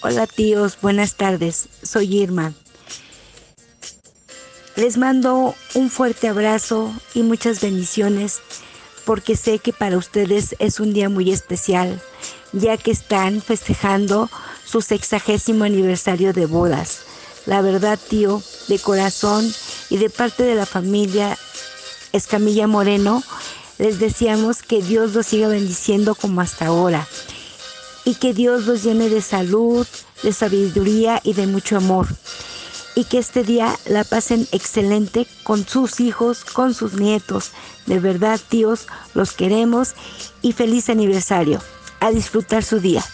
Hola tíos, buenas tardes. Soy Irma. Les mando un fuerte abrazo y muchas bendiciones porque sé que para ustedes es un día muy especial, ya que están festejando su sexagésimo aniversario de bodas. La verdad, tío, de corazón y de parte de la familia Escamilla Moreno, les deseamos que Dios los siga bendiciendo como hasta ahora y que Dios los llene de salud, de sabiduría y de mucho amor. Y que este día la pasen excelente con sus hijos, con sus nietos. De verdad, tíos, los queremos y feliz aniversario. A disfrutar su día.